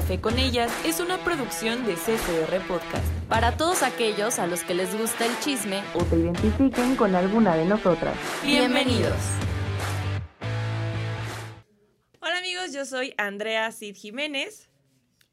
Café con ellas es una producción de CCR Podcast. Para todos aquellos a los que les gusta el chisme o te identifiquen con alguna de nosotras. Bienvenidos. Hola amigos, yo soy Andrea Cid Jiménez.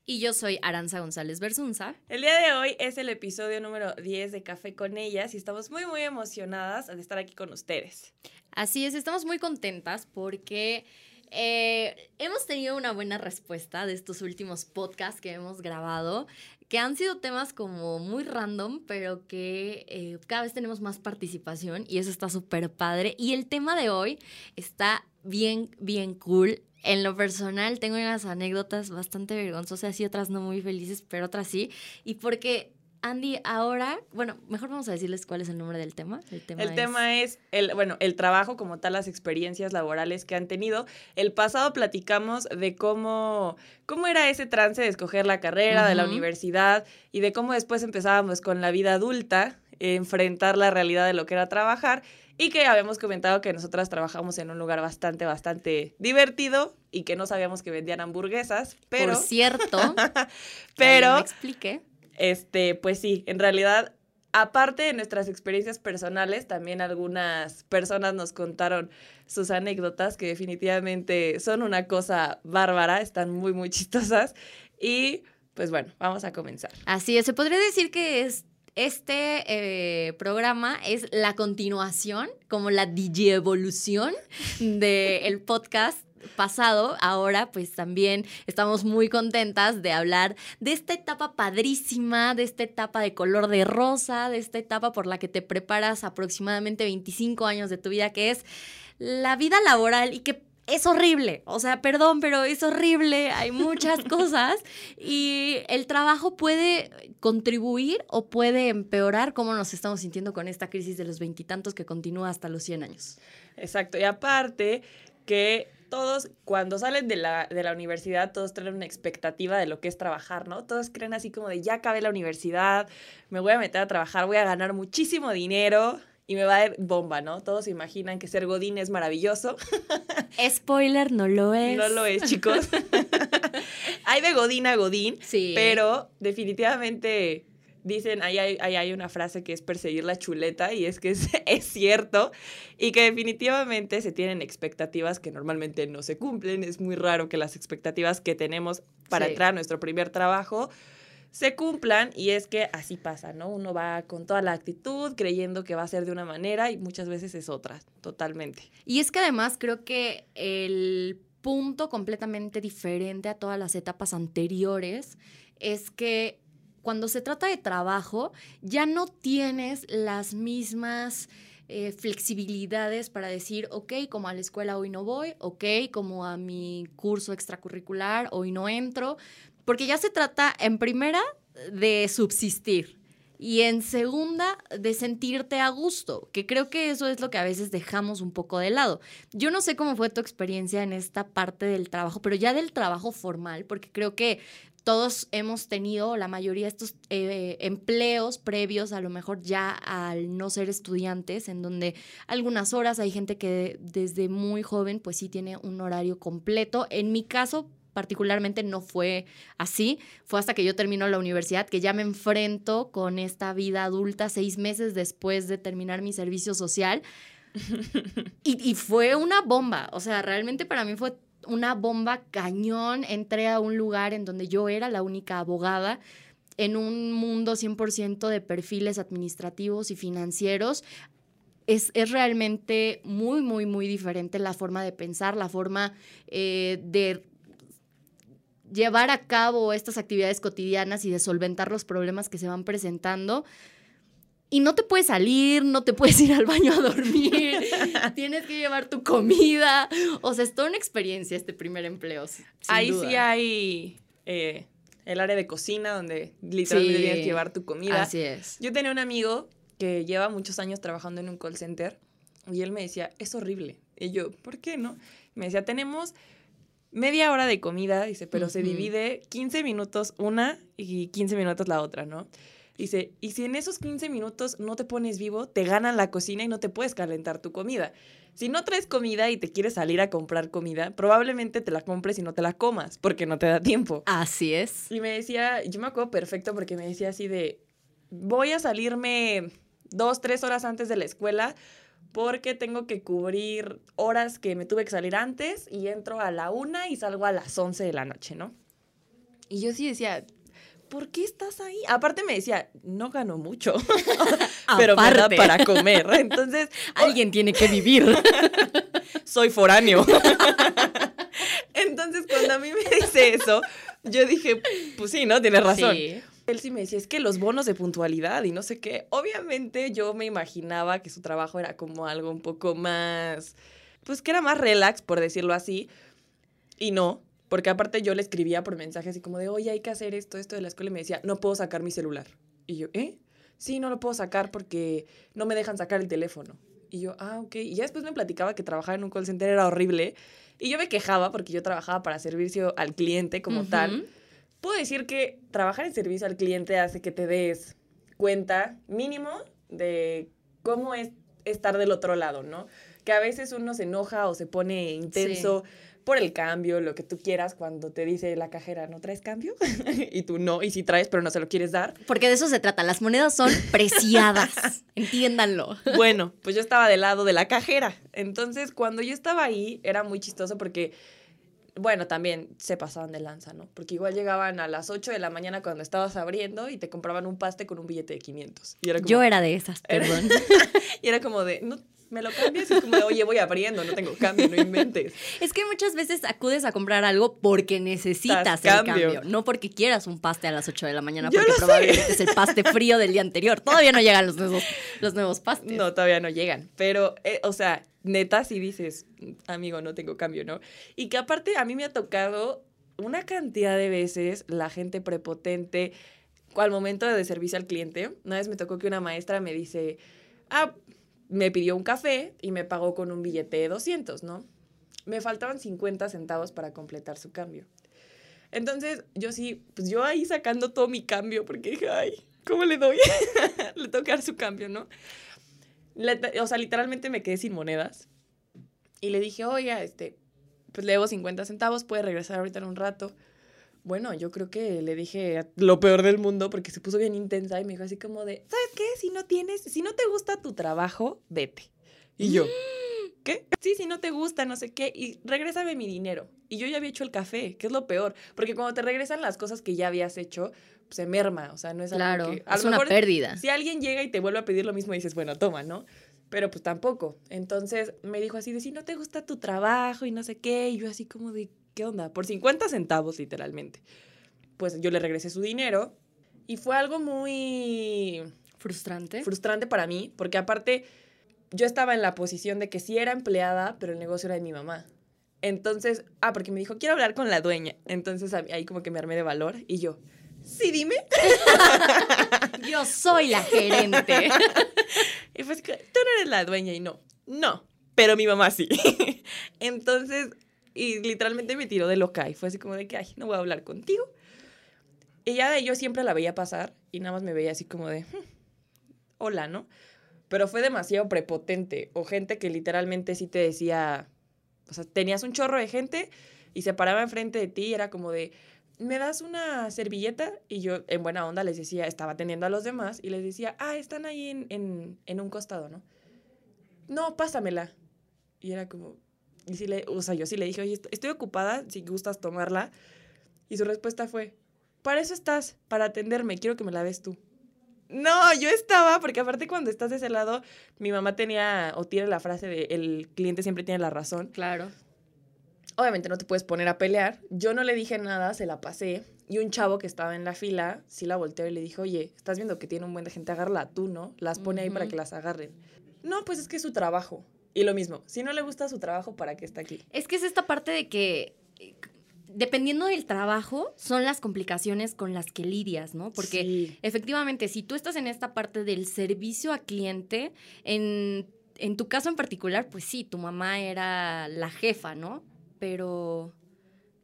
Y yo soy Aranza González Bersunza. El día de hoy es el episodio número 10 de Café con ellas y estamos muy muy emocionadas de estar aquí con ustedes. Así es, estamos muy contentas porque eh, hemos tenido una buena respuesta de estos últimos podcasts que hemos grabado, que han sido temas como muy random, pero que eh, cada vez tenemos más participación y eso está súper padre. Y el tema de hoy está bien, bien cool. En lo personal tengo unas anécdotas bastante vergonzosas y otras no muy felices, pero otras sí. Y porque Andy, ahora, bueno, mejor vamos a decirles cuál es el nombre del tema. El tema, es... el, bueno, el trabajo como tal, las experiencias laborales que han tenido. El pasado platicamos de cómo, cómo era ese trance de escoger la carrera de la universidad y de cómo después empezábamos con la vida adulta, enfrentar la realidad de lo que era trabajar y que habíamos comentado que nosotras trabajamos en un lugar bastante, bastante divertido y que no sabíamos que vendían hamburguesas, pero... Por cierto, pero... Me explique este, pues sí, en realidad, aparte de nuestras experiencias personales, también algunas personas nos contaron sus anécdotas que definitivamente son una cosa bárbara, están muy, muy chistosas. Y pues bueno, vamos a comenzar. Así es, se podría decir que es este eh, programa es la continuación, como la digievolución del podcast pasado, ahora pues también estamos muy contentas de hablar de esta etapa padrísima, de esta etapa de color de rosa, de esta etapa por la que te preparas aproximadamente 25 años de tu vida, que es la vida laboral y que es horrible, o sea, perdón, pero es horrible, hay muchas cosas. Y el trabajo puede contribuir o puede empeorar cómo nos estamos sintiendo con esta crisis de los veintitantos que continúa hasta los 100 años. Exacto, y aparte que todos, cuando salen de la, de la universidad, todos tienen una expectativa de lo que es trabajar, ¿no? Todos creen así como de ya acabé la universidad, me voy a meter a trabajar, voy a ganar muchísimo dinero y me va a dar bomba, ¿no? Todos imaginan que ser Godín es maravilloso. Spoiler, no lo es. No lo es, chicos. hay de Godín a Godín, sí. pero definitivamente dicen, ahí hay, hay, una frase que es perseguir la chuleta y es que es, es, cierto y que definitivamente se tienen expectativas que normalmente no se cumplen. Es muy raro que las expectativas que tenemos para entrar a nuestro primer trabajo se cumplan y es que así pasa, ¿no? Uno va con toda la actitud creyendo que va a ser de una manera y muchas veces es otra, totalmente. Y es que además creo que el punto completamente diferente a todas las etapas anteriores es que cuando se trata de trabajo, ya no tienes las mismas eh, flexibilidades para decir, ok, como a la escuela hoy no voy, ok, como a mi curso extracurricular hoy no entro, porque ya se trata en primera de subsistir y en segunda de sentirte a gusto, que creo que eso es lo que a veces dejamos un poco de lado. Yo no sé cómo fue tu experiencia en esta parte del trabajo, pero ya del trabajo formal, porque creo que todos hemos tenido, la mayoría de estos eh, empleos previos, a lo mejor ya al no ser estudiantes, en donde algunas horas hay gente que desde muy joven pues sí tiene un horario completo. En mi caso particularmente no fue así, fue hasta que yo termino la universidad que ya me enfrento con esta vida adulta seis meses después de terminar mi servicio social. y, y fue una bomba, o sea, realmente para mí fue una bomba cañón. Entré a un lugar en donde yo era la única abogada en un mundo 100% de perfiles administrativos y financieros. Es, es, realmente muy, muy, muy diferente la forma de pensar, la forma eh, de llevar a cabo estas actividades cotidianas y de solventar los problemas que se van presentando y no te puedes salir, no te puedes ir al baño a dormir, tienes que llevar tu comida. O sea, es toda una experiencia este primer empleo. Ahí sí hay eh, el área de cocina donde literalmente tienes que llevar tu comida. Así es. Yo tenía un amigo que lleva muchos años trabajando en un call center y él me decía, es horrible. Y yo, ¿por qué no? Me decía, tenemos media hora de comida, dice, pero se divide 15 minutos una y 15 minutos la otra, ¿no? Dice, y si en esos 15 minutos no te pones vivo, te ganan la cocina y no te puedes calentar tu comida. Si no traes comida y te quieres salir a comprar comida, probablemente te la compres y no te la comas porque no te da tiempo. Así es. Y me decía, yo me acuerdo perfecto porque me decía así de, voy a salirme dos, tres horas antes de la escuela porque tengo que cubrir horas que me tuve que salir antes y entro a la una y salgo a las once de la noche, ¿no? Y yo sí decía, ¿por qué estás ahí? Aparte me decía, no gano mucho, pero me da para comer. Entonces, alguien tiene que vivir. Soy foráneo. Entonces, cuando a mí me dice eso, yo dije, pues sí, ¿no? Tienes razón. Él sí me decía, es que los bonos de puntualidad y no sé qué. Obviamente yo me imaginaba que su trabajo era como algo un poco más, pues que era más relax, por decirlo así. Y no, porque aparte yo le escribía por mensajes así como de, oye, hay que hacer esto, esto de la escuela. Y me decía, no puedo sacar mi celular. Y yo, ¿eh? Sí, no lo puedo sacar porque no me dejan sacar el teléfono. Y yo, ah, ok. Y ya después me platicaba que trabajar en un call center era horrible. Y yo me quejaba porque yo trabajaba para servicio al cliente como tal. Puedo decir que trabajar en servicio al cliente hace que te des cuenta mínimo de cómo es estar del otro lado, ¿no? Que a veces uno se enoja o se pone intenso por el cambio, lo que tú quieras, cuando te dice la cajera, ¿no traes cambio? y tú no, y sí traes, pero no se lo quieres dar. Porque de eso se trata, las monedas son preciadas, entiéndanlo. Bueno, pues yo estaba del lado de la cajera. Entonces, cuando yo estaba ahí, era muy chistoso porque bueno, también se pasaban de lanza, ¿no? Porque igual llegaban a las 8 de la mañana cuando estabas abriendo y te compraban un paste con un billete de 500. Y Yo era de esas, perdón. y era como de, no, me lo cambias y es como de, oye, voy abriendo, no tengo cambio, no inventes. Es que muchas veces acudes a comprar algo porque necesitas el cambio. no porque quieras un paste a las 8 de la mañana, porque probablemente es el paste frío del día anterior. Todavía no llegan los nuevos, los nuevos pastes. No, todavía no llegan. Pero, eh, o sea, neta, si dices, amigo, no tengo cambio, ¿no? Y que aparte a mí me ha tocado una cantidad de veces la gente prepotente al momento de servicio al cliente. Una vez me tocó que una maestra me dice, ah, me pidió un café y me pagó con un billete de 200, ¿no? Me faltaban 50 centavos para completar su cambio. Entonces, yo sí, pues yo ahí sacando todo mi cambio, porque dije, ay, ¿cómo le doy? le tengo que dar su cambio, ¿no? o sea, literalmente me quedé sin monedas. Y le dije, oye, este, pues le debo 50 centavos, puede regresar ahorita en un rato. Bueno, yo creo que le dije lo peor del mundo porque se puso bien intensa y me dijo así como de, ¿sabes qué? Si no tienes, si no te gusta tu trabajo, vete. Y yo, ¿qué? Sí, si no te gusta, no sé qué, y regrésame mi dinero. Y yo ya había hecho el café, que es lo peor, porque cuando te regresan las cosas que ya habías hecho, se merma, o sea, no es algo que... es una pérdida. Si alguien llega y te vuelve a pedir lo mismo, dices, bueno, toma, ¿no? Pero pues tampoco. Entonces me dijo así de, si no te gusta tu trabajo y no sé qué, y yo así como de, ¿qué onda? Por 50 centavos, literalmente. Pues yo le regresé su dinero y fue algo muy... Frustrante. Frustrante para mí, porque aparte yo estaba en la posición de que sí era empleada, pero el negocio era de mi mamá. Entonces, ah, porque me dijo, quiero hablar con la dueña. Entonces ahí como que me armé de valor y yo, sí, dime. yo soy la gerente. y pues, tú no eres la dueña y no, no, pero mi mamá sí. Entonces, y literalmente me tiró de loca y fue así como de que, ay, no voy a hablar contigo. Y ya yo siempre la veía pasar y nada más me veía así como de, hmm, hola, ¿no? Pero fue demasiado prepotente o gente que literalmente sí te decía, o sea, tenías un chorro de gente y se paraba enfrente de ti y era como de, ¿me das una servilleta? Y yo en buena onda les decía, estaba atendiendo a los demás y les decía, ah, están ahí en, en un costado, ¿no? No, pásamela. Y era como, y sí le, o sea, yo sí le dije, oye, estoy ocupada, si gustas tomarla. Y su respuesta fue, para eso estás, para atenderme, quiero que me la des tú. No, yo estaba, porque aparte cuando estás de ese lado, mi mamá tenía o tiene la frase de el cliente siempre tiene la razón. Claro. Obviamente no te puedes poner a pelear. Yo no le dije nada, se la pasé. Y un chavo que estaba en la fila, sí la volteó y le dijo, oye, estás viendo que tiene un buen de gente, agárrala tú, ¿no? Las pone ahí para que las agarren. No, pues es que es su trabajo. Y lo mismo, si no le gusta su trabajo, ¿para qué está aquí? Es que es esta parte de que dependiendo del trabajo, son las complicaciones con las que lidias, ¿no? Porque efectivamente, si tú estás en esta parte del servicio a cliente, en, en, tu caso en particular, pues sí, tu mamá era la jefa, ¿no? Pero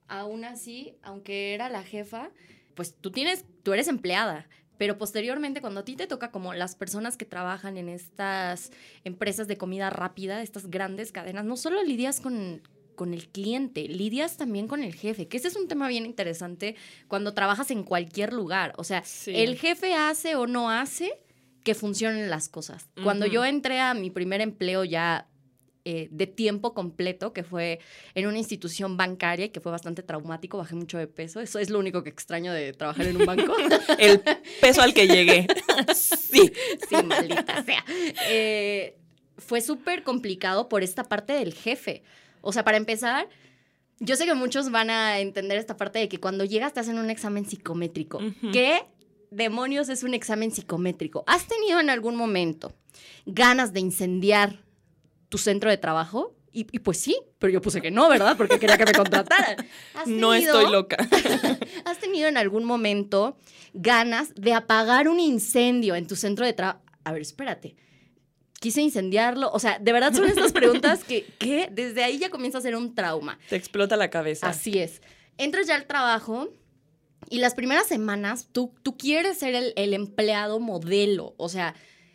aún así, aunque era la jefa, pues tú tienes, tú eres empleada, Pero posteriormente, cuando a ti te toca como las personas que trabajan en estas empresas de comida rápida, estas grandes cadenas, no solo lidias con, con el cliente, lidias también con el jefe, que ese es un tema bien interesante cuando trabajas en cualquier lugar. O sea, el jefe hace o no hace que funcionen las cosas. Cuando yo entré a mi primer empleo ya eh, de tiempo completo, que fue en una institución bancaria y que fue bastante traumático, bajé mucho de peso. Eso es lo único que extraño de trabajar en un banco. El peso al que llegué. sí. Sí, maldita sea. Eh, fue súper complicado por esta parte del jefe. O sea, para empezar, yo sé que muchos van a entender esta parte de que cuando llegas te hacen un examen psicométrico. ¿Qué demonios es un examen psicométrico? ¿Has tenido en algún momento ganas de incendiar tu centro de trabajo? Y, pues sí, pero yo puse que no, ¿verdad? Porque quería que me contrataran. no estoy loca. ¿Has tenido en algún momento ganas de apagar un incendio en tu centro de trabajo? A ver, espérate. Quise incendiarlo. O sea, de verdad son estas preguntas que, que desde ahí ya comienza a ser un trauma. Te explota la cabeza. Así es. Entras ya al trabajo y las primeras semanas tú, tú quieres ser el, el empleado modelo. O sea,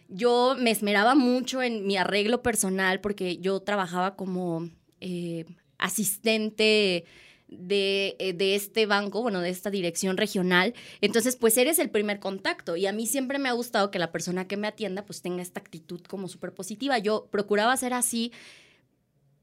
yo me esmeraba mucho en mi arreglo personal porque yo trabajaba como eh, asistente de, eh, de, este banco, bueno, de esta dirección regional. Entonces, pues eres el primer contacto y a mí siempre me ha gustado que la persona que me atienda pues tenga esta actitud como súper positiva. Yo procuraba ser así.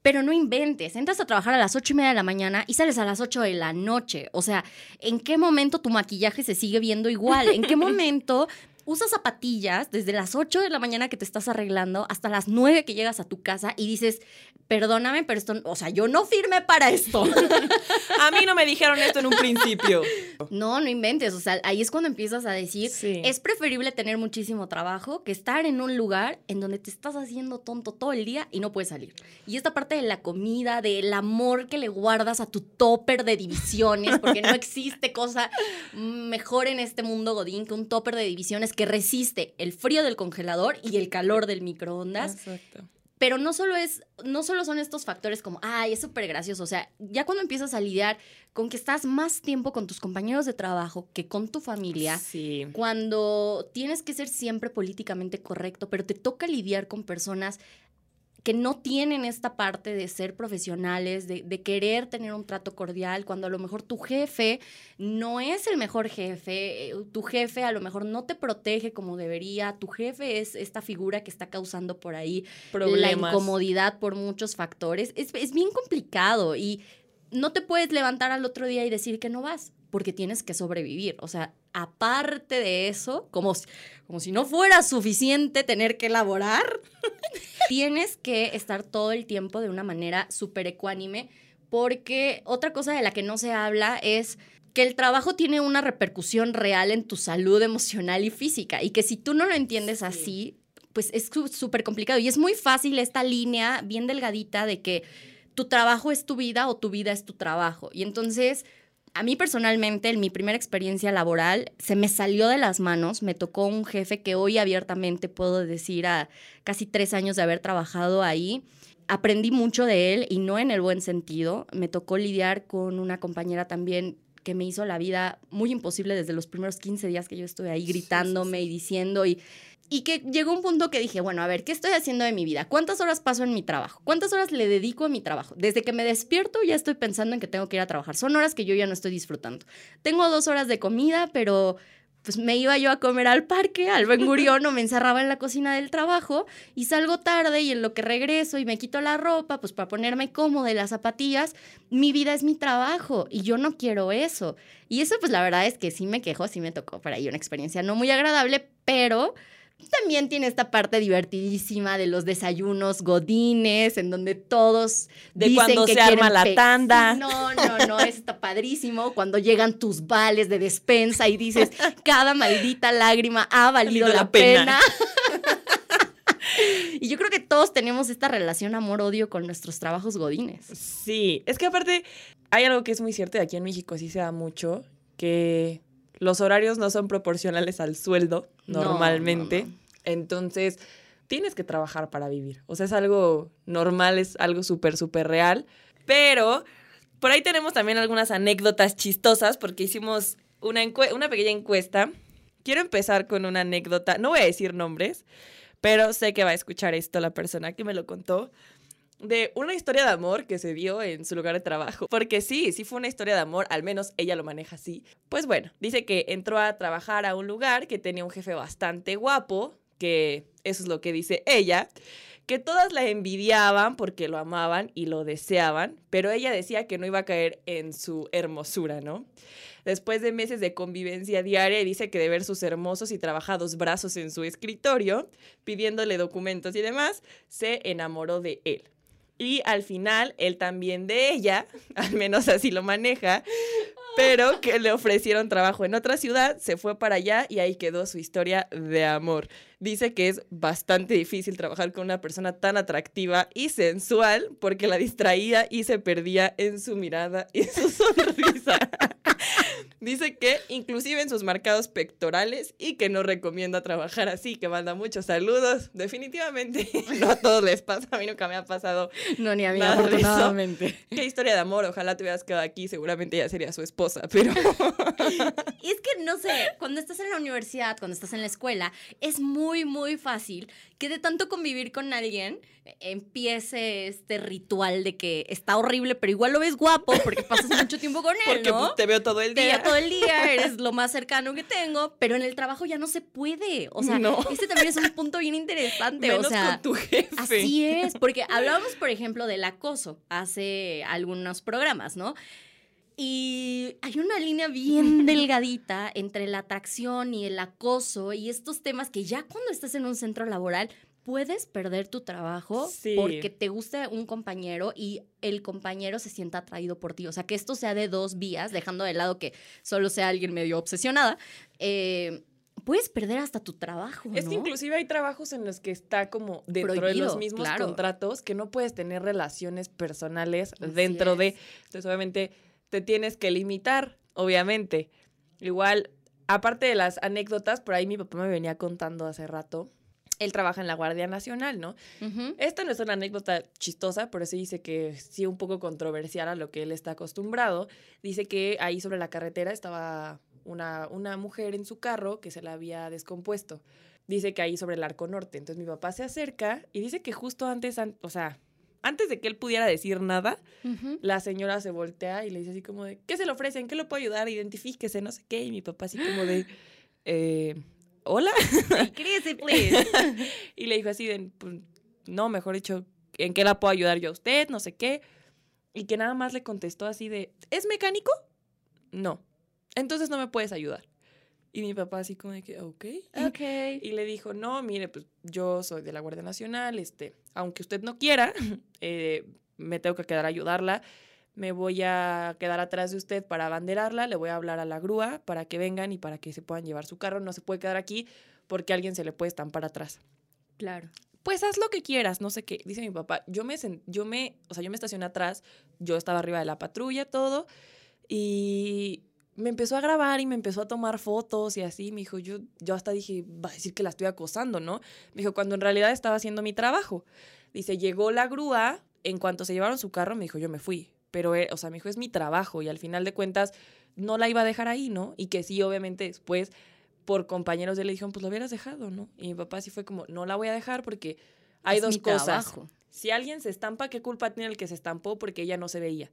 Pero no inventes, entras a trabajar a las ocho y media de la mañana y sales a las ocho de la noche. O sea, ¿en qué momento tu maquillaje se sigue viendo igual? ¿En qué momento usas zapatillas desde las 8 de la mañana que te estás arreglando hasta las 9 que llegas a tu casa y dices, perdóname, pero esto, o sea, yo no firmé para esto. a mí no me dijeron esto en un principio. No, no inventes, o sea, ahí es cuando empiezas a decir, es preferible tener muchísimo trabajo que estar en un lugar en donde te estás haciendo tonto todo el día y no puedes salir. Y esta parte de la comida, del amor que le guardas a tu topper de divisiones, porque no existe cosa mejor en este mundo godín que un topper de divisiones que resiste el frío del congelador y el calor del microondas. Exacto. Pero no solo es, no solo son estos factores como, ay, es súper gracioso. O sea, ya cuando empiezas a lidiar con que estás más tiempo con tus compañeros de trabajo que con tu familia, sí. cuando tienes que ser siempre políticamente correcto, pero te toca lidiar con personas que no tienen esta parte de ser profesionales, de, querer tener un trato cordial, cuando a lo mejor tu jefe no es el mejor jefe, eh, tu jefe a lo mejor no te protege como debería, tu jefe es esta figura que está causando por ahí la incomodidad por muchos factores. Es, es bien complicado y no te puedes levantar al otro día y decir que no vas, porque tienes que sobrevivir. O sea, aparte de eso, como, como si no fuera suficiente tener que elaborar, tienes que estar todo el tiempo de una manera súper ecuánime, porque otra cosa de la que no se habla es que el trabajo tiene una repercusión real en tu salud emocional y física, y que si tú no lo entiendes así, pues es súper complicado. Y es muy fácil esta línea bien delgadita de que tu trabajo es tu vida o tu vida es tu trabajo. Y entonces a mí personalmente, en mi primera experiencia laboral, se me salió de las manos. Me tocó un jefe que hoy abiertamente puedo decir a casi tres años de haber trabajado ahí. Aprendí mucho de él y no en el buen sentido. Me tocó lidiar con una compañera también que me hizo la vida muy imposible desde los primeros 15 días que yo estuve ahí gritándome y diciendo y y que llegó un punto que dije, bueno, a ver, ¿qué estoy haciendo de mi vida? ¿Cuántas horas paso en mi trabajo? ¿Cuántas horas le dedico a mi trabajo? Desde que me despierto ya estoy pensando en que tengo que ir a trabajar. Son horas que yo ya no estoy disfrutando. Tengo dos horas de comida, pero pues me iba yo a comer al parque, al Ben Gurión, o me encerraba en la cocina del trabajo y salgo tarde y en lo que regreso y me quito la ropa, pues para ponerme cómoda las zapatillas, mi vida es mi trabajo y yo no quiero eso. Y eso pues la verdad es que sí me quejo, sí me tocó por ahí una experiencia no muy agradable, pero también tiene esta parte divertidísima de los desayunos godines, en donde todos de cuando se arma la tanda. No, no, no, está padrísimo cuando llegan tus vales de despensa y dices, cada maldita lágrima ha valido, la, pena. y yo creo que todos tenemos esta relación amor-odio con nuestros trabajos godines. Sí, es que aparte hay algo que es muy cierto y aquí en México sí se da mucho, que los horarios no son proporcionales al sueldo normalmente. Entonces, tienes que trabajar para vivir. O sea, es algo normal, es algo súper, súper real. Pero por ahí tenemos también algunas anécdotas chistosas porque hicimos una, una pequeña encuesta quiero empezar con una anécdota. No voy a decir nombres, pero sé que va a escuchar esto la persona que me lo contó de una historia de amor que se dio en su lugar de trabajo. Porque sí, sí fue una historia de amor, al menos ella lo maneja así. Pues bueno, dice que entró a trabajar a un lugar que tenía un jefe bastante guapo, que eso es lo que dice ella, que todas la envidiaban porque lo amaban y lo deseaban, pero ella decía que no iba a caer en su hermosura, ¿no? Después de meses de convivencia diaria, dice que de ver sus hermosos y trabajados brazos en su escritorio, pidiéndole documentos y demás, se enamoró de él. Y al final, él también de ella, al menos así lo maneja, pero que le ofrecieron trabajo en otra ciudad, se fue para allá y ahí quedó su historia de amor. Dice que es bastante difícil trabajar con una persona tan atractiva y sensual porque la distraía y se perdía en su mirada y su sonrisa. Dice que inclusive en sus marcados pectorales y que no recomienda trabajar así, que manda muchos saludos. Definitivamente no a todos les pasa, a mí nunca me ha pasado. No, ni a mí, afortunadamente. Qué historia de amor, ojalá te hubieras quedado aquí, seguramente ella sería su esposa, pero... y es que, no sé, cuando estás en la universidad, cuando estás en la escuela, es muy, muy fácil que de tanto convivir con alguien empiece este ritual de que está horrible, pero igual lo ves guapo porque pasas mucho tiempo con él, porque ¿no? te veo todo el día. Te veo todo el día, eres lo más cercano que tengo, pero en el trabajo ya no se puede. O sea, no. este también es un punto bien interesante. Menos o sea, con tu jefe. Así es, porque hablábamos, por ejemplo, del acoso hace algunos programas, ¿no? Y hay una línea bien delgadita entre la atracción y el acoso y estos temas que ya cuando estás en un centro laboral puedes perder tu trabajo porque te guste un compañero y el compañero se sienta atraído por ti. O sea, que esto sea de dos vías, dejando de lado que solo sea alguien medio obsesionada. Eh, puedes perder hasta tu trabajo. Es que inclusive hay trabajos en los que está como dentro de los mismos contratos que no puedes tener relaciones personales dentro de. Entonces, obviamente, te tienes que limitar, obviamente. Igual, aparte de las anécdotas, por ahí mi papá me venía contando hace rato él trabaja en la Guardia Nacional, ¿no? Esta no es una anécdota chistosa, pero sí dice que sí un poco controversial a lo que él está acostumbrado. Dice que ahí sobre la carretera estaba una, una mujer en su carro que se la había descompuesto. Dice que ahí sobre el arco norte. Entonces mi papá se acerca y dice que justo antes, o sea, antes de que él pudiera decir nada, la señora se voltea y le dice así como de, ¿qué se le ofrecen? ¿Qué lo puedo ayudar? Identifíquese, no sé qué. Y mi papá así como de, eh, hola. please. y le dijo así, pues, no, mejor dicho, ¿en qué la puedo ayudar yo a usted? No sé qué. Y que nada más le contestó así de, ¿es mecánico? No. Entonces no me puedes ayudar. Y mi papá así como de que, ok. Ok. Y le dijo, no, mire, pues yo soy de la Guardia Nacional, este, aunque usted no quiera, eh, me tengo que quedar a ayudarla me voy a quedar atrás de usted para abanderarla, le voy a hablar a la grúa para que vengan y para que se puedan llevar su carro. No se puede quedar aquí porque alguien se le puede estampar atrás. Claro. Pues haz lo que quieras, no sé qué. Dice mi papá, yo me, yo me, o sea, yo me estacioné atrás, yo estaba arriba de la patrulla, todo, y me empezó a grabar y me empezó a tomar fotos y así. Me dijo, yo, yo hasta dije, va a decir que la estoy acosando, ¿no? Me dijo, cuando en realidad estaba haciendo mi trabajo. Dice, llegó la grúa, en cuanto se llevaron su carro, me dijo, yo me fui pero, eh, o sea, me dijo, es mi trabajo y al final de cuentas no la iba a dejar ahí, ¿no? Y que sí, obviamente después por compañeros de le dijeron, pues lo hubieras dejado, ¿no? Y mi papá sí fue como, no la voy a dejar porque hay dos cosas. Si alguien se estampa, ¿qué culpa tiene el que se estampó? Porque ella no se veía.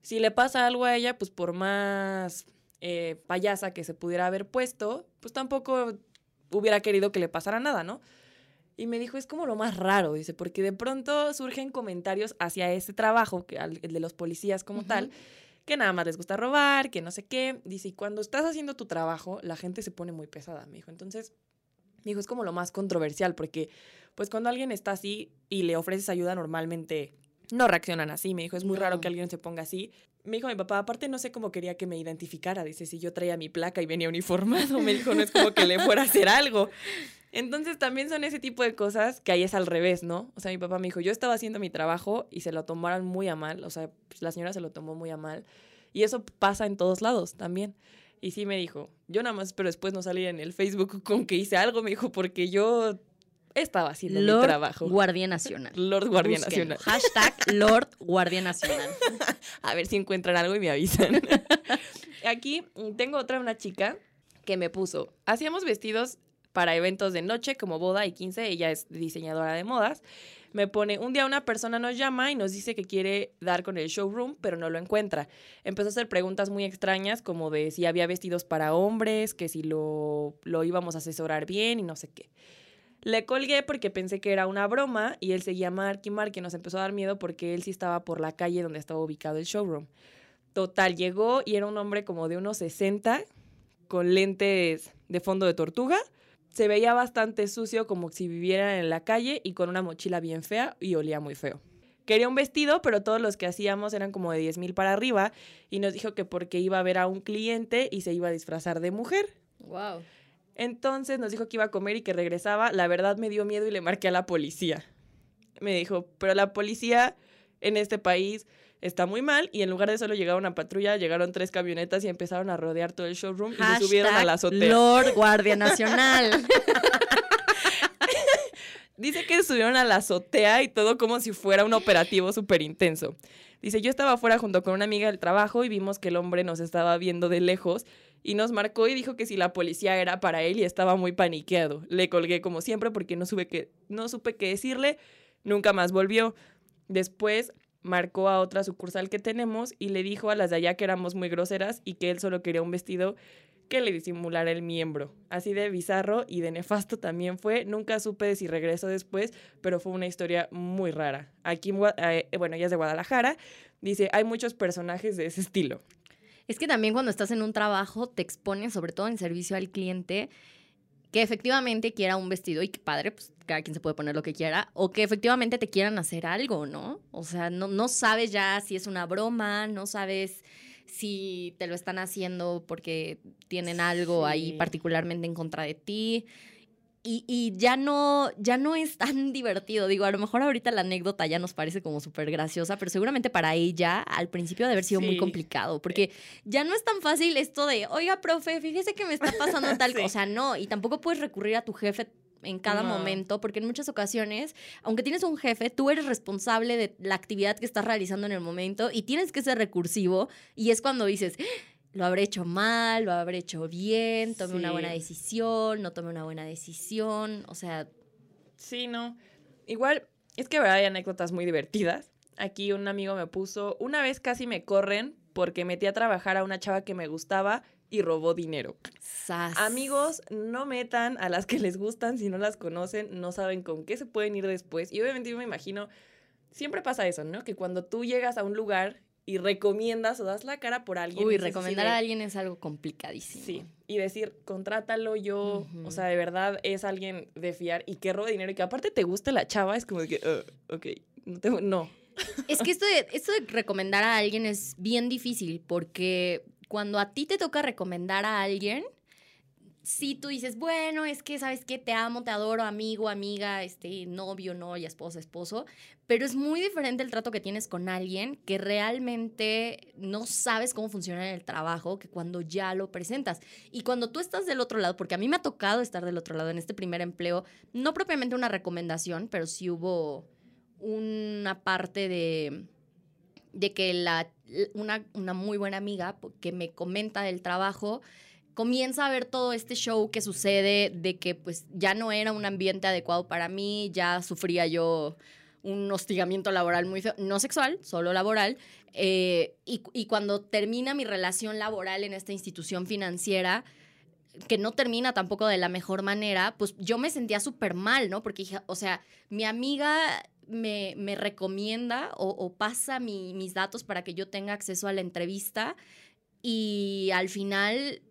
Si le pasa algo a ella, pues por más eh, payasa que se pudiera haber puesto, pues tampoco hubiera querido que le pasara nada, ¿no? Y me dijo, es como lo más raro, dice, porque de pronto surgen comentarios hacia ese trabajo, que, el de los policías como tal, que nada más les gusta robar, que no sé qué. Dice, y cuando estás haciendo tu trabajo, la gente se pone muy pesada, me dijo. Entonces, me dijo, es como lo más controversial, porque pues cuando alguien está así y le ofreces ayuda, normalmente no reaccionan así. Me dijo, es muy raro que alguien se ponga así. Me dijo mi papá, aparte no sé cómo quería que me identificara. Dice, si yo traía mi placa y venía uniformado, me dijo, no es como que le fuera a hacer algo. Entonces también son ese tipo de cosas que ahí es al revés, ¿no? O sea, mi papá me dijo, yo estaba haciendo mi trabajo y se lo tomaron muy a mal, o sea, pues, la señora se lo tomó muy a mal. Y eso pasa en todos lados también. Y sí me dijo, yo nada más, pero después no salí en el Facebook con que hice algo, me dijo, porque yo estaba haciendo mi trabajo. Guardia Nacional. Lord Guardia Nacional. Hashtag Lord Guardia Nacional. a ver si encuentran algo y me avisan. Aquí tengo otra, una chica que me puso. Hacíamos vestidos para eventos de noche como boda y 15, ella es diseñadora de modas. Me pone, un día una persona nos llama y nos dice que quiere dar con el showroom, pero no lo encuentra. Empezó a hacer preguntas muy extrañas como de si había vestidos para hombres, que si lo, lo íbamos a asesorar bien y no sé qué. Le colgué porque pensé que era una broma y él seguía Mark y Mark y nos empezó a dar miedo porque él sí estaba por la calle donde estaba ubicado el showroom. Total, llegó y era un hombre como de unos 60 con lentes de fondo de tortuga se veía bastante sucio como si viviera en la calle y con una mochila bien fea y olía muy feo. Quería un vestido, pero todos los que hacíamos eran como de 10 mil para arriba y nos dijo que porque iba a ver a un cliente y se iba a disfrazar de mujer. Wow. Entonces nos dijo que iba a comer y que regresaba. La verdad me dio miedo y le marqué a la policía. Me dijo, pero la policía en este país está muy mal y en lugar de solo llegar una patrulla, llegaron tres camionetas y empezaron a rodear todo el showroom y se subieron a la azotea. Lord Guardia Nacional. Dice que subieron a la azotea y todo como si fuera un operativo súper intenso. Dice, yo estaba afuera junto con una amiga del trabajo y vimos que el hombre nos estaba viendo de lejos y nos marcó y dijo que si la policía era para él y estaba muy paniqueado. Le colgué como siempre porque no, que, no supe qué decirle, nunca más volvió. Después marcó a otra sucursal que tenemos y le dijo a las de allá que éramos muy groseras y que él solo quería un vestido que le disimulara el miembro. Así de bizarro y de nefasto también fue. Nunca supe si regresó después, pero fue una historia muy rara. Aquí, eh, bueno, ella es de Guadalajara. Dice, hay muchos personajes de ese estilo. Es que también cuando estás en un trabajo te expones, sobre todo en servicio al cliente, que efectivamente quiera un vestido y que padre, pues cada quien se puede poner lo que quiera, o que efectivamente te quieran hacer algo, ¿no? O sea, no, no sabes ya si es una broma, no sabes si te lo están haciendo porque tienen algo ahí particularmente en contra de ti y, ya no, ya no es tan divertido. Digo, a lo mejor ahorita la anécdota ya nos parece como súper graciosa, pero seguramente para ella al principio de haber sido muy complicado, porque ya no es tan fácil esto de, oiga, profe, fíjese que me está pasando tal cosa. No, y tampoco puedes recurrir a tu jefe en cada momento, porque en muchas ocasiones, aunque tienes un jefe, tú eres responsable de la actividad que estás realizando en el momento y tienes que ser recursivo y es cuando dices, lo habré hecho mal, lo habré hecho bien, tomé una buena decisión, no tomé una buena decisión, o sea... Sí, no. Igual, es que verdad hay anécdotas muy divertidas. Aquí un amigo me puso, una vez casi me corren porque metí a trabajar a una chava que me gustaba y robó dinero. Amigos, no metan a las que les gustan si no las conocen, no saben con qué se pueden ir después. Y obviamente yo me imagino, siempre pasa eso, ¿no? Que cuando tú llegas a un lugar y recomiendas o das la cara por alguien. Uy, recomendar a alguien es algo complicadísimo. Sí, y decir, contrátalo yo, o sea, de verdad es alguien de fiar y que robe dinero y que aparte te guste la chava, es como de que, uh, ok, no, tengo, no. Es que esto de, esto de recomendar a alguien es bien difícil porque cuando a ti te toca recomendar a alguien, si tú dices, bueno, es que, ¿sabes qué? Te amo, te adoro, amigo, amiga, este, novio, novia, esposa, esposo, pero es muy diferente el trato que tienes con alguien que realmente no sabes cómo funciona en el trabajo que cuando ya lo presentas. Y cuando tú estás del otro lado, porque a mí me ha tocado estar del otro lado en este primer empleo, no propiamente una recomendación, pero sí hubo una parte de, de que la, una, una muy buena amiga que me comenta del trabajo, comienza a ver todo este show que sucede de que pues ya no era un ambiente adecuado para mí, ya sufría yo un hostigamiento laboral muy feo, no sexual, solo laboral, eh, y, y, cuando termina mi relación laboral en esta institución financiera, que no termina tampoco de la mejor manera, pues yo me sentía súper mal, ¿no? Porque, o sea, mi amiga me, me recomienda o, o pasa mi, mis datos para que yo tenga acceso a la entrevista y al final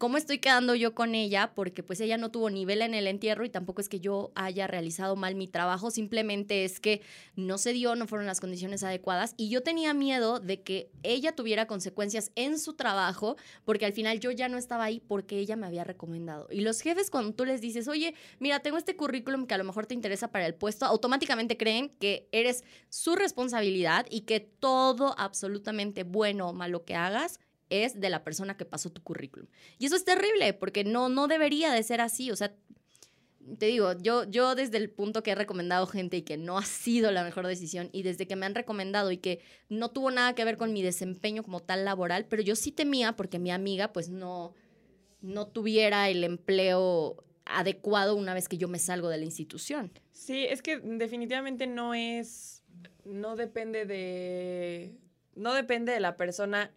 cómo estoy quedando yo con ella, porque pues ella no tuvo nivel en el entierro y tampoco es que yo haya realizado mal mi trabajo, simplemente es que no se dio, no fueron las condiciones adecuadas y yo tenía miedo de que ella tuviera consecuencias en su trabajo, porque al final yo ya no estaba ahí porque ella me había recomendado. Y los jefes cuando tú les dices, oye, mira, tengo este currículum que a lo mejor te interesa para el puesto, automáticamente creen que eres su responsabilidad y que todo absolutamente bueno o malo que hagas es de la persona que pasó tu currículum. Y eso es terrible, porque no, no debería de ser así. O sea, te digo, yo, yo desde el punto que he recomendado gente y que no ha sido la mejor decisión, y desde que me han recomendado y que no tuvo nada que ver con mi desempeño como tal laboral, pero yo sí temía porque mi amiga pues no, no tuviera el empleo adecuado una vez que yo me salgo de la institución. Sí, es que definitivamente no es, no depende de, no depende de la persona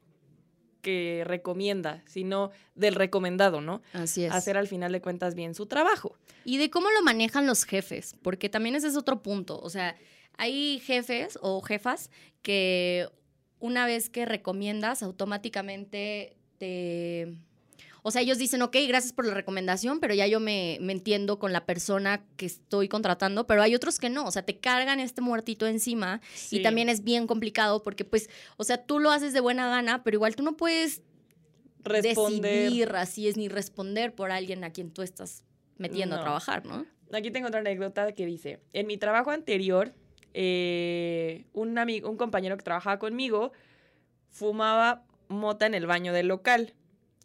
que recomienda, sino del recomendado, ¿no? Así es. Hacer al final de cuentas bien su trabajo. Y de cómo lo manejan los jefes, porque también ese es otro punto. O sea, hay jefes o jefas que una vez que recomiendas, automáticamente te o sea, ellos dicen, ok, gracias por la recomendación, pero ya yo me, entiendo con la persona que estoy contratando, pero hay otros que no, o sea, te cargan este muertito encima y también es bien complicado porque pues, o sea, tú lo haces de buena gana, pero igual tú no puedes responder. decidir así es ni responder por alguien a quien tú estás metiendo a trabajar, ¿no? Aquí tengo otra anécdota que dice, en mi trabajo anterior, eh, un, amigo, un compañero que trabajaba conmigo fumaba mota en el baño del local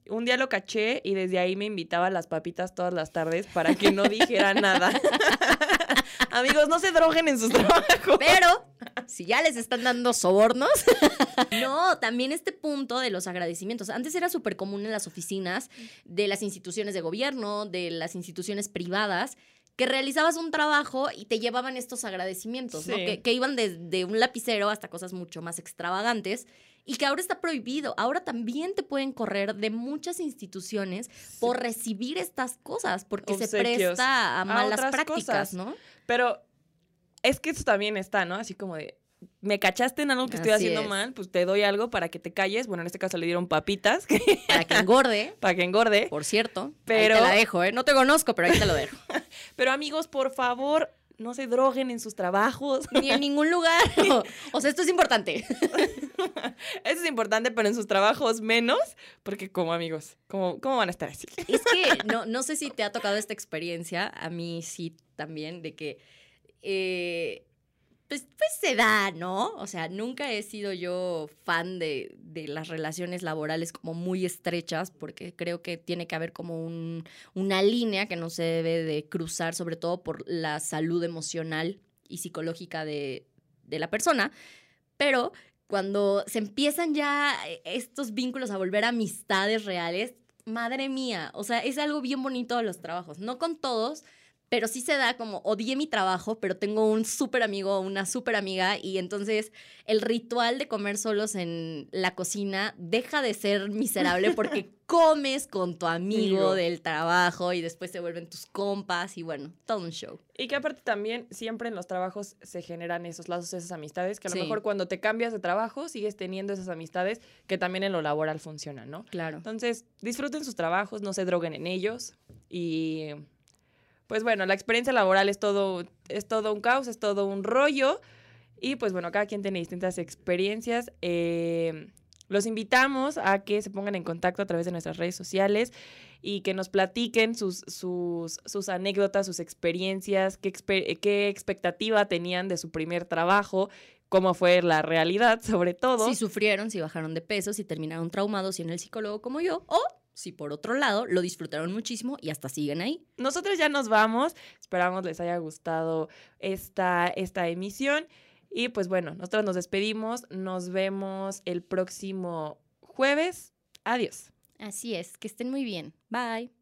un día lo caché y desde ahí me invitaba a las papitas todas las tardes para que no dijera nada. Amigos, no se droguen en sus trabajos. Pero, si ya les están dando sobornos. no, también este punto de los agradecimientos. Antes era súper común en las oficinas de las instituciones de gobierno, de las instituciones privadas, que realizabas un trabajo y te llevaban estos agradecimientos, ¿no? Que, iban desde un lapicero hasta cosas mucho más extravagantes y que ahora está prohibido. Ahora también te pueden correr de muchas instituciones por recibir estas cosas, porque se presta a malas prácticas, ¿no? Pero es que eso también está, ¿no? Así como de, me cachaste en algo que estoy haciendo mal, pues te doy algo para que te calles. Bueno, en este caso le dieron papitas. Para que engorde. para que engorde. Por cierto. Pero... Ahí te la dejo, ¿eh? No te conozco, pero ahí te lo dejo. pero amigos, por favor, no se droguen en sus trabajos. Ni en ningún lugar. O, sea, esto es importante. Eso es importante, pero en sus trabajos menos, porque como amigos, ¿cómo, cómo van a estar así? Es que no, no sé si te ha tocado esta experiencia, a mí sí también, de que eh, pues, pues se da, ¿no? O sea, nunca he sido yo fan de, las relaciones laborales como muy estrechas, porque creo que tiene que haber como un, una línea que no se debe de cruzar, sobre todo por la salud emocional y psicológica de, de la persona. Pero cuando se empiezan ya estos vínculos a volver amistades reales, madre mía, o sea, es algo bien bonito de los trabajos. No con todos, pero sí se da como odié mi trabajo, pero tengo un súper amigo, una súper amiga, y entonces el ritual de comer solos en la cocina deja de ser miserable porque comes con tu amigo del trabajo y después se vuelven tus compas y bueno, todo un show. Y que aparte también siempre en los trabajos se generan esos lazos, esas amistades, que a lo mejor cuando te cambias de trabajo sigues teniendo esas amistades que también en lo laboral funcionan, ¿no? Claro. Entonces, disfruten sus trabajos, no se droguen en ellos y pues bueno, la experiencia laboral es todo, es todo un caos, es todo un rollo. Y pues bueno, cada quien tiene distintas experiencias. Eh, los invitamos a que se pongan en contacto a través de nuestras redes sociales y que nos platiquen sus, sus, sus anécdotas, sus experiencias, qué, qué expectativa tenían de su primer trabajo, cómo fue la realidad, sobre todo. Si sufrieron, si bajaron de peso, si terminaron traumados y en el psicólogo como yo, o si por otro lado lo disfrutaron muchísimo y hasta siguen ahí. Nosotros ya nos vamos, esperamos les haya gustado esta, esta emisión y pues bueno, nosotros nos despedimos, nos vemos el próximo jueves, adiós. Así es, que estén muy bien, bye.